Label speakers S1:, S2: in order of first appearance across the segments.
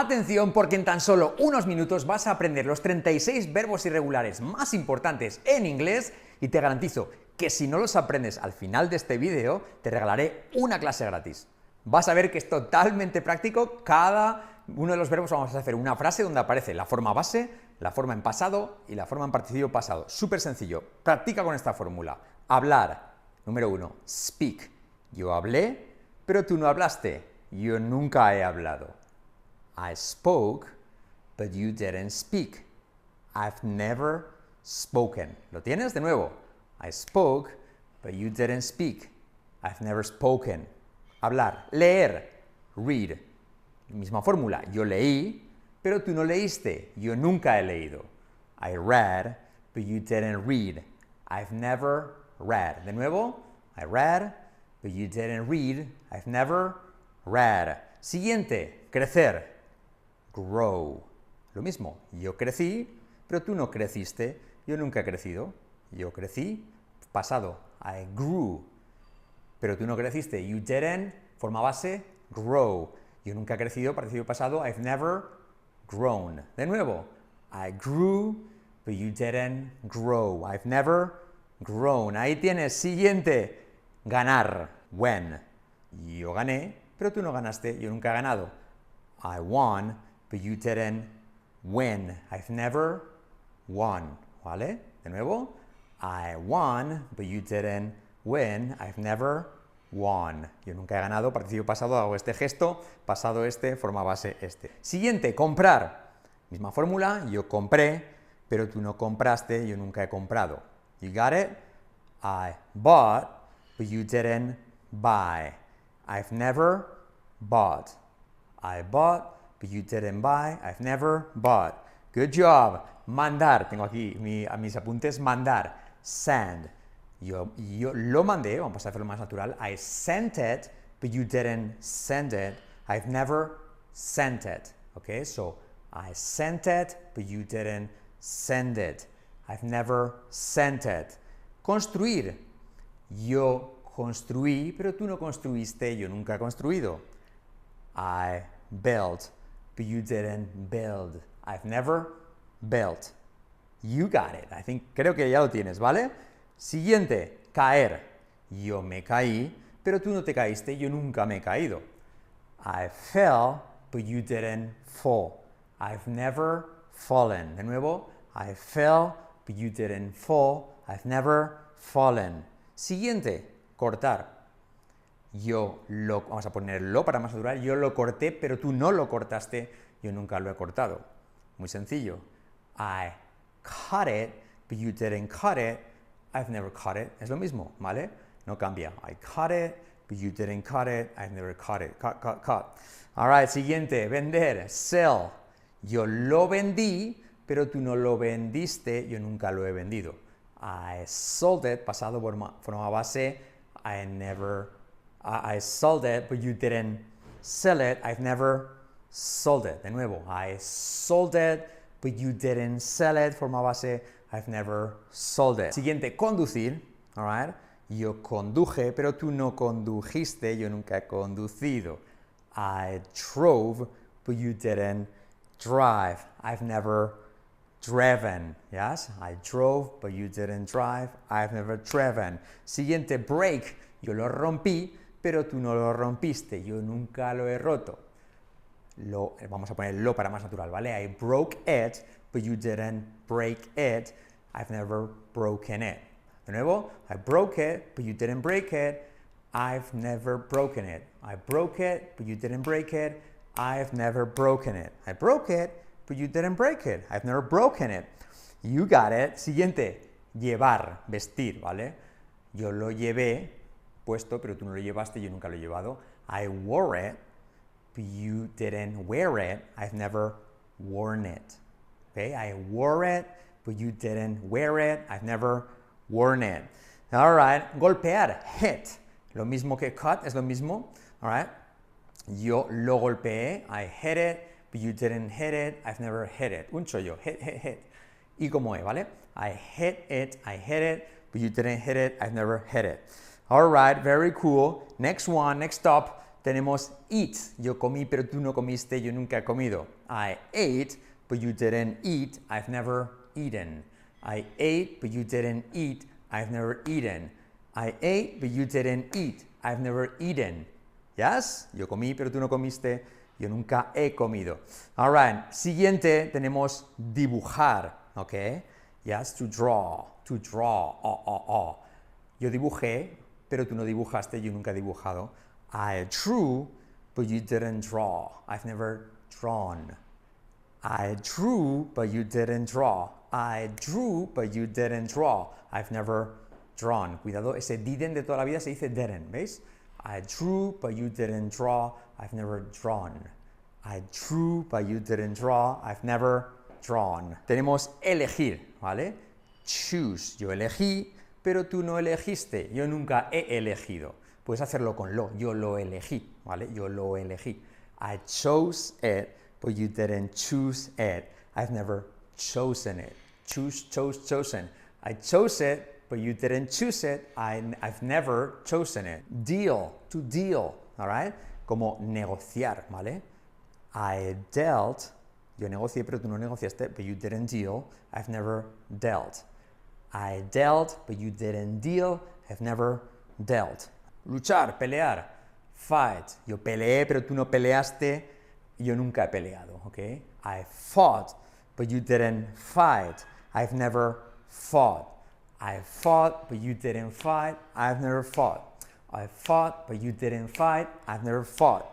S1: Atención porque en tan solo unos minutos vas a aprender los 36 verbos irregulares más importantes en inglés y te garantizo que si no los aprendes al final de este vídeo, te regalaré una clase gratis. Vas a ver que es totalmente práctico, cada uno de los verbos vamos a hacer una frase donde aparece la forma base, la forma en pasado y la forma en participio pasado. Súper sencillo, practica con esta fórmula. Hablar, número uno, speak. Yo hablé, pero tú no hablaste. Yo nunca he hablado. I spoke, but you didn't speak. I've never spoken. ¿Lo tienes de nuevo? I spoke, but you didn't speak. I've never spoken. Hablar. Leer. Read. Misma fórmula. Yo leí, pero tú no leíste. Yo nunca he leído. I read, but you didn't read. I've never read. De nuevo. I read, but you didn't read. I've never read. Siguiente. Crecer grow. Lo mismo, yo crecí, pero tú no creciste, yo nunca he crecido. Yo crecí, pasado, I grew. Pero tú no creciste, you didn't, forma base, grow. Yo nunca he crecido, participio pasado, I've never grown. De nuevo, I grew, but you didn't grow. I've never grown. Ahí tienes, siguiente, ganar, when. Yo gané, pero tú no ganaste, yo nunca he ganado. I won, but you didn't win. I've never won. ¿Vale? De nuevo. I won, but you didn't win. I've never won. Yo nunca he ganado, participo pasado, hago este gesto, pasado este, forma base este. Siguiente, comprar. Misma fórmula, yo compré, pero tú no compraste, yo nunca he comprado. You got it? I bought, but you didn't buy. I've never bought. I bought, but you didn't buy. I've never bought. Good job. Mandar. Tengo aquí a mis apuntes. Mandar. Send. Yo, yo lo mandé. Vamos a hacerlo más natural. I sent it, but you didn't send it. I've never sent it. Okay, so I sent it, but you didn't send it. I've never sent it. Construir. Yo construí, pero tú no construiste, yo nunca he construido. I built, but you didn't build. I've never built. You got it. I think, creo que ya lo tienes, ¿vale? Siguiente, caer. Yo me caí, pero tú no te caíste, yo nunca me he caído. I fell, but you didn't fall. I've never fallen. De nuevo, I fell, but you didn't fall. I've never fallen. Siguiente, cortar yo lo, vamos a ponerlo para más natural, yo lo corté, pero tú no lo cortaste, yo nunca lo he cortado. Muy sencillo. I cut it, but you didn't cut it. I've never cut it. Es lo mismo, ¿vale? No cambia. I cut it, but you didn't cut it. I've never cut it. Cut, cut, cut. Alright, siguiente. Vender. Sell. Yo lo vendí, pero tú no lo vendiste. Yo nunca lo he vendido. I sold it, pasado por forma base. I never I sold it, but you didn't sell it. I've never sold it. De nuevo, I sold it, but you didn't sell it. Forma base, I've never sold it. Siguiente, conducir. All right. Yo conduje, pero tú no condujiste. Yo nunca he conducido. I drove, but you didn't drive. I've never driven. Yes, I drove, but you didn't drive. I've never driven. Siguiente, break. Yo lo rompí, pero tú no lo rompiste, yo nunca lo he roto. Lo, vamos a poner lo para más natural, ¿vale? I broke it, but you didn't break it. I've never broken it. De nuevo, I broke it, but you didn't break it. I've never broken it. I broke it, but you didn't break it. I've never broken it. I broke it, but you didn't break it. I've never broken it. You got it. Siguiente, llevar, vestir, ¿vale? Yo lo llevé, puesto, pero tú no lo llevaste, yo nunca lo he llevado. I wore it, but you didn't wear it. I've never worn it. Okay, I wore it, but you didn't wear it. I've never worn it. All right, golpear, hit. Lo mismo que cut, es lo mismo. All right, yo lo golpeé, I hit it, but you didn't hit it. I've never hit it. Un chollo, hit, hit, hit. Y como es, ¿vale? I hit it, I hit it, but you didn't hit it. I've never hit it. All right, very cool. Next one, next stop, tenemos eat. Yo comí, pero tú no comiste, yo nunca he comido. I ate, but you didn't eat. I've never eaten. I ate, but you didn't eat. I've never eaten. I ate, but you didn't eat. I've never eaten. Yes? Yo comí, pero tú no comiste. Yo nunca he comido. All right. Siguiente tenemos dibujar. ¿Ok? Yes? To draw. To draw. Oh, oh, oh. Yo dibujé, pero tú no dibujaste. Yo nunca he dibujado. I drew, but you didn't draw. I've never drawn. I drew, but you didn't draw. I drew, but you didn't draw. I've never drawn. Cuidado, ese didn't de toda la vida se dice didn't, ¿veis? I drew, but you didn't draw. I've never drawn. I drew, but you didn't draw. I've never drawn. Tenemos elegir, ¿vale? Choose. Yo elegí, pero tú no elegiste. Yo nunca he elegido. Puedes hacerlo con lo. Yo lo elegí, ¿vale? Yo lo elegí. I chose it, but you didn't choose it. I've never chosen it. Choose, chose, chosen. I chose it, but you didn't choose it. I've never chosen it. Deal, to deal, all right? Como negociar, ¿vale? I dealt, yo negocié, pero tú no negociaste, but you didn't deal. I've never dealt. I dealt, but you didn't deal. I've never dealt. Luchar, pelear. Fight. Yo peleé, pero tú no peleaste. Yo nunca he peleado, ¿ok? I fought, but you didn't fight. I've never fought. I fought, but you didn't fight. I've never fought. I fought, but you didn't fight. I've never fought.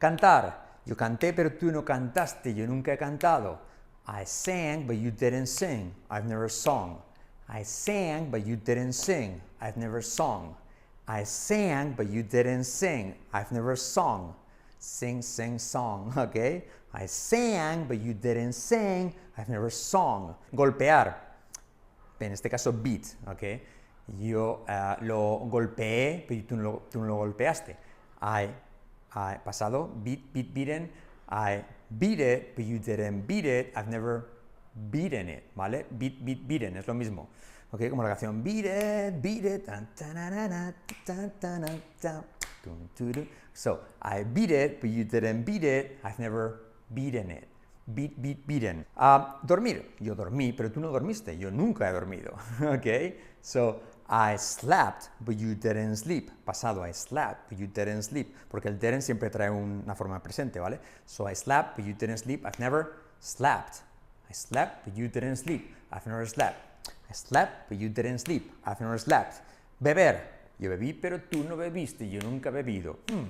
S1: Cantar. Yo canté, pero tú no cantaste. Yo nunca he cantado. I sang, but you didn't sing. I've never sung. I sang, but you didn't sing. I've never sung. I sang, but you didn't sing. I've never sung. Sing, sing, song, okay? I sang, but you didn't sing. I've never sung. Golpear. En este caso, beat, okay? Yo uh, lo golpeé, pero tú no lo, tú no lo golpeaste. I, I, pasado, beat, beat, beaten. I beat it, but you didn't beat it. I've never it, ¿vale? Beat, beat, beaten, es lo mismo. ¿ok? Como la canción Beat It, Beat It, So, I beat it, but you didn't beat it, I've never beaten it. Beat, beat, beaten. Uh, dormir. Yo dormí, pero tú no dormiste. Yo nunca he dormido. ¿Ok? So, I slept, but you didn't sleep. Pasado, I slept, but you didn't sleep. Porque el didn't siempre trae una forma presente, ¿vale? So, I slept, but you didn't sleep. I've never slept. I slept, but you didn't sleep. I've never slept. I slept, but you didn't sleep. I've never slept. Beber. Yo bebí, pero tú no bebiste. Yo nunca he bebido. Hmm.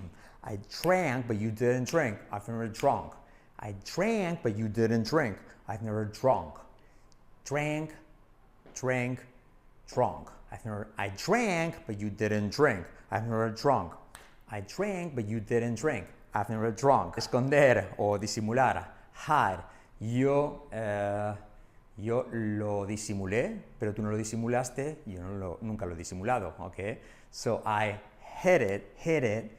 S1: I drank, but you didn't drink. I've never drunk. I drank, but you didn't drink. I've never drunk. Drank, drank, drunk. I've never, I drank, but you didn't drink. I've never drunk. I drank, but you didn't drink. I've never drunk. Esconder o disimular. Hide. Yo uh, yo lo disimulé, pero tú no lo disimulaste, yo no lo, nunca lo he disimulado, ¿ok? So I hid it, hid it,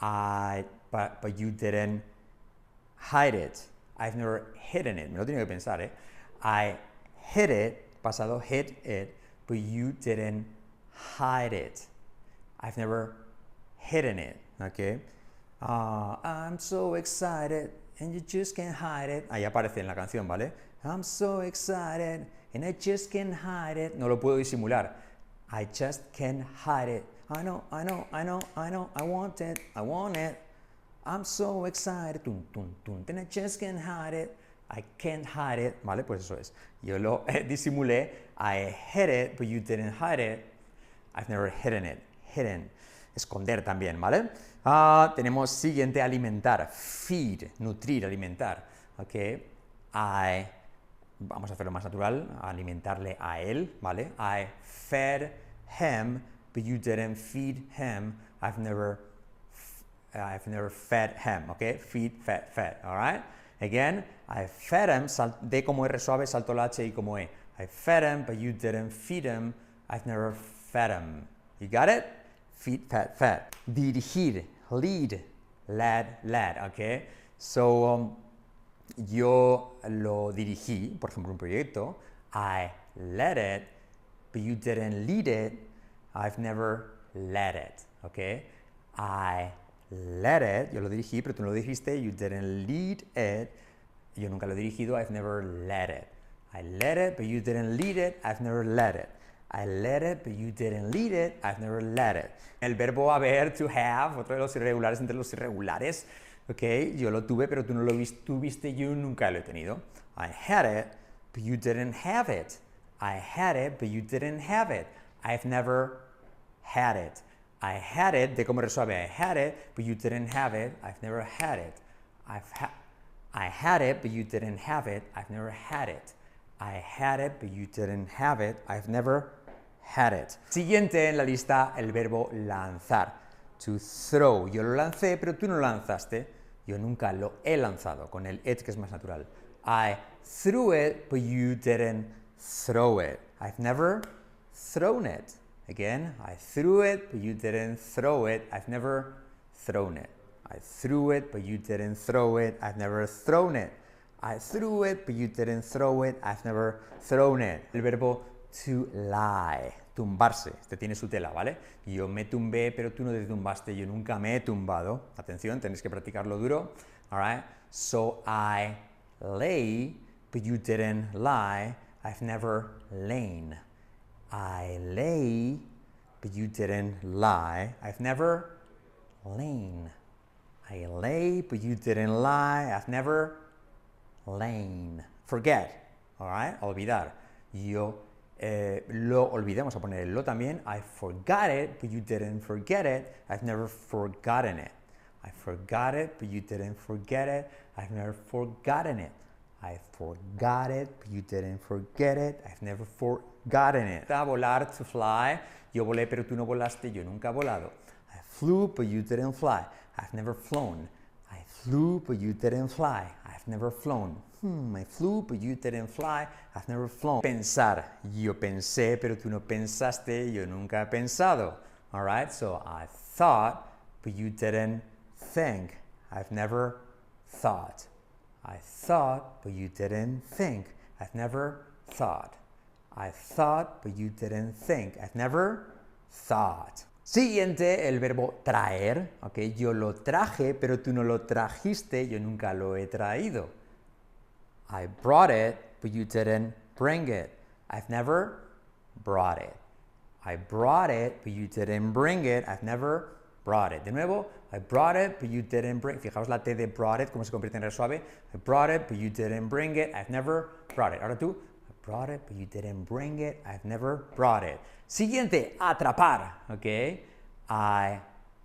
S1: I, but, but you didn't hide it. I've never hidden it, me lo tengo que pensar, ¿eh? I hid it, pasado hid it, but you didn't hide it. I've never hidden it, ¿ok? Uh, I'm so excited and you just can't hide it. Ahí aparece en la canción, ¿vale? I'm so excited and I just can't hide it. No lo puedo disimular. I just can't hide it. I know, I know, I know, I know, I want it, I want it. I'm so excited. And I just can't hide it. I can't hide it. ¿Vale? Pues eso es. Yo lo disimulé. I hid it, but you didn't hide it. I've never hidden it. Hidden. Esconder también, ¿vale? Uh, tenemos siguiente, alimentar. Feed, nutrir, alimentar. Ok. I vamos a hacerlo más natural, alimentarle a él, ¿vale? I fed him, but you didn't feed him. I've never, I've never fed him, ¿ok? Feed, fed, fed, all right? Again, I fed him, sal, D como R suave, salto la H y como E. I fed him, but you didn't feed him. I've never fed him. You got it? Feed, fed, fed. Dirigir, lead, led, led, okay? So, um, yo lo dirigí, por ejemplo, un proyecto, I led it, but you didn't lead it, I've never led it, okay? I led it, yo lo dirigí, pero tú no lo dijiste, you didn't lead it, yo nunca lo he dirigido, I've never led it. I led it, but you didn't lead it, I've never led it. I led it, but you didn't lead it, I've never led it. El verbo haber, to have, otro de los irregulares entre los irregulares, ok, yo lo tuve, pero tú no lo tuviste, yo nunca lo he tenido. I had it, but you didn't have it. I had it, but you didn't have it. I've never had it. I had it, de cómo resuelve, I had it, but you didn't have it. I've never had it. I've ha I had it, but you didn't have it. I've never had it. I had it, but you didn't have it. I've never had it. Siguiente en la lista, el verbo lanzar. To throw. Yo lo lancé, pero tú no lo lanzaste. Yo nunca lo he lanzado, con el it que es más natural. I threw it, but you didn't throw it. I've never thrown it. Again, I threw it, but you didn't throw it. I've never thrown it. I threw it, but you didn't throw it. I've never thrown it. I threw it, but you didn't throw it. I've never thrown it. El verbo to lie, tumbarse. Este tiene su tela, ¿vale? Yo me tumbé, pero tú no te tumbaste. Yo nunca me he tumbado. Atención, tenéis que practicarlo duro. All right? So I lay, but you didn't lie. I've never lain. I lay, but you didn't lie. I've never lain. I lay, but you didn't lie. I've never lain. Forget, all right? Olvidar. Yo eh, lo olvidé, vamos a poner el lo también. I forgot it, but you didn't forget it. I've never forgotten it. I forgot it, but you didn't forget it. I've never forgotten it. I forgot it, but you didn't forget it. I've never forgotten it. A volar, to fly. Yo volé, pero tú no volaste. Yo nunca he volado. I flew, but you didn't fly. I've never flown. I flew, but you didn't fly. I've never flown. Hmm, I flew, but you didn't fly. I've never flown. Pensar. Yo pensé, pero tú no pensaste. Yo nunca he pensado. All right? So I thought, but you didn't think. I've never thought. I thought, but you didn't think. I've never thought. I thought, but you didn't think. I've never thought. Siguiente, el verbo traer. Okay, yo lo traje, pero tú no lo trajiste. Yo nunca lo he traído. I brought it, but you didn't bring it. I've never brought it. I brought it, but you didn't bring it. I've never brought it. De nuevo, I brought it, but you didn't bring. Fijaos la T de brought it, cómo se convierte en re suave. I brought it, but you didn't bring it. I've never brought it. Ahora tú, brought it, but you didn't bring it. I've never brought it. Siguiente, atrapar. Ok. I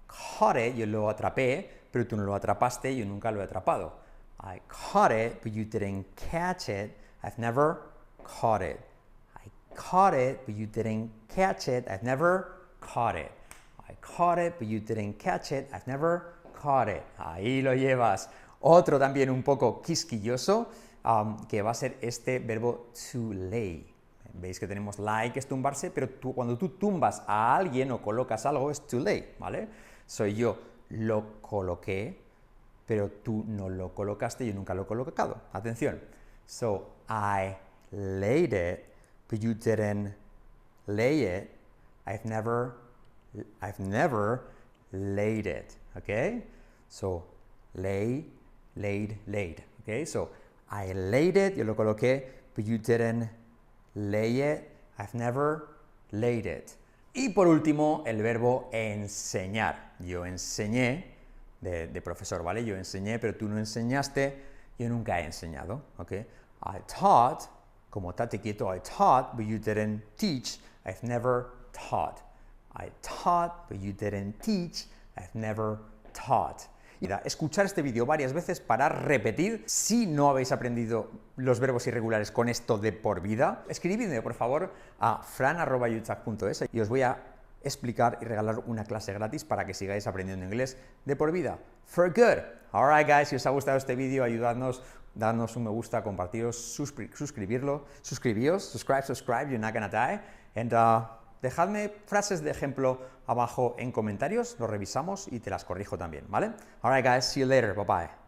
S1: caught it, yo lo atrapé, pero tú no lo atrapaste, yo nunca lo he atrapado. I caught it, but you didn't catch it. I've never caught it. I caught it, but you didn't catch it. I've never caught it. I caught it, but you didn't catch it. I've never caught it. Ahí lo llevas. Otro también un poco quisquilloso, que va a ser este verbo to lay. Veis que tenemos lay, que es tumbarse, pero cuando tú tumbas a alguien o colocas algo, es to lay, ¿vale? Soy yo lo coloqué, pero tú no lo colocaste, yo nunca lo he colocado. Atención. So, I laid it, but you didn't lay it. I've never I've never laid it, okay? So, lay, laid, laid, okay? So, I laid it, yo lo coloqué, but you didn't lay it. I've never laid it. Y por último, el verbo enseñar. Yo enseñé, de, profesor, ¿vale? Yo enseñé, pero tú no enseñaste, yo nunca he enseñado, ¿ok? I taught, como tate quieto, I taught, but you didn't teach. I've never taught. I taught, but you didn't teach. I've never taught. Escuchar este vídeo varias veces para repetir. Si no habéis aprendido los verbos irregulares con esto de por vida, escribidme por favor a fran.youtube.es y os voy a explicar y regalar una clase gratis para que sigáis aprendiendo inglés de por vida. For good. Alright guys, si os ha gustado este vídeo, ayudadnos, dadnos un me gusta, compartiros, suscribirlo, suscribíos, subscribe, subscribe, you're not gonna die. And uh, Dejadme frases de ejemplo abajo en comentarios, lo revisamos y te las corrijo también, ¿vale? Alright guys, see you later, bye bye.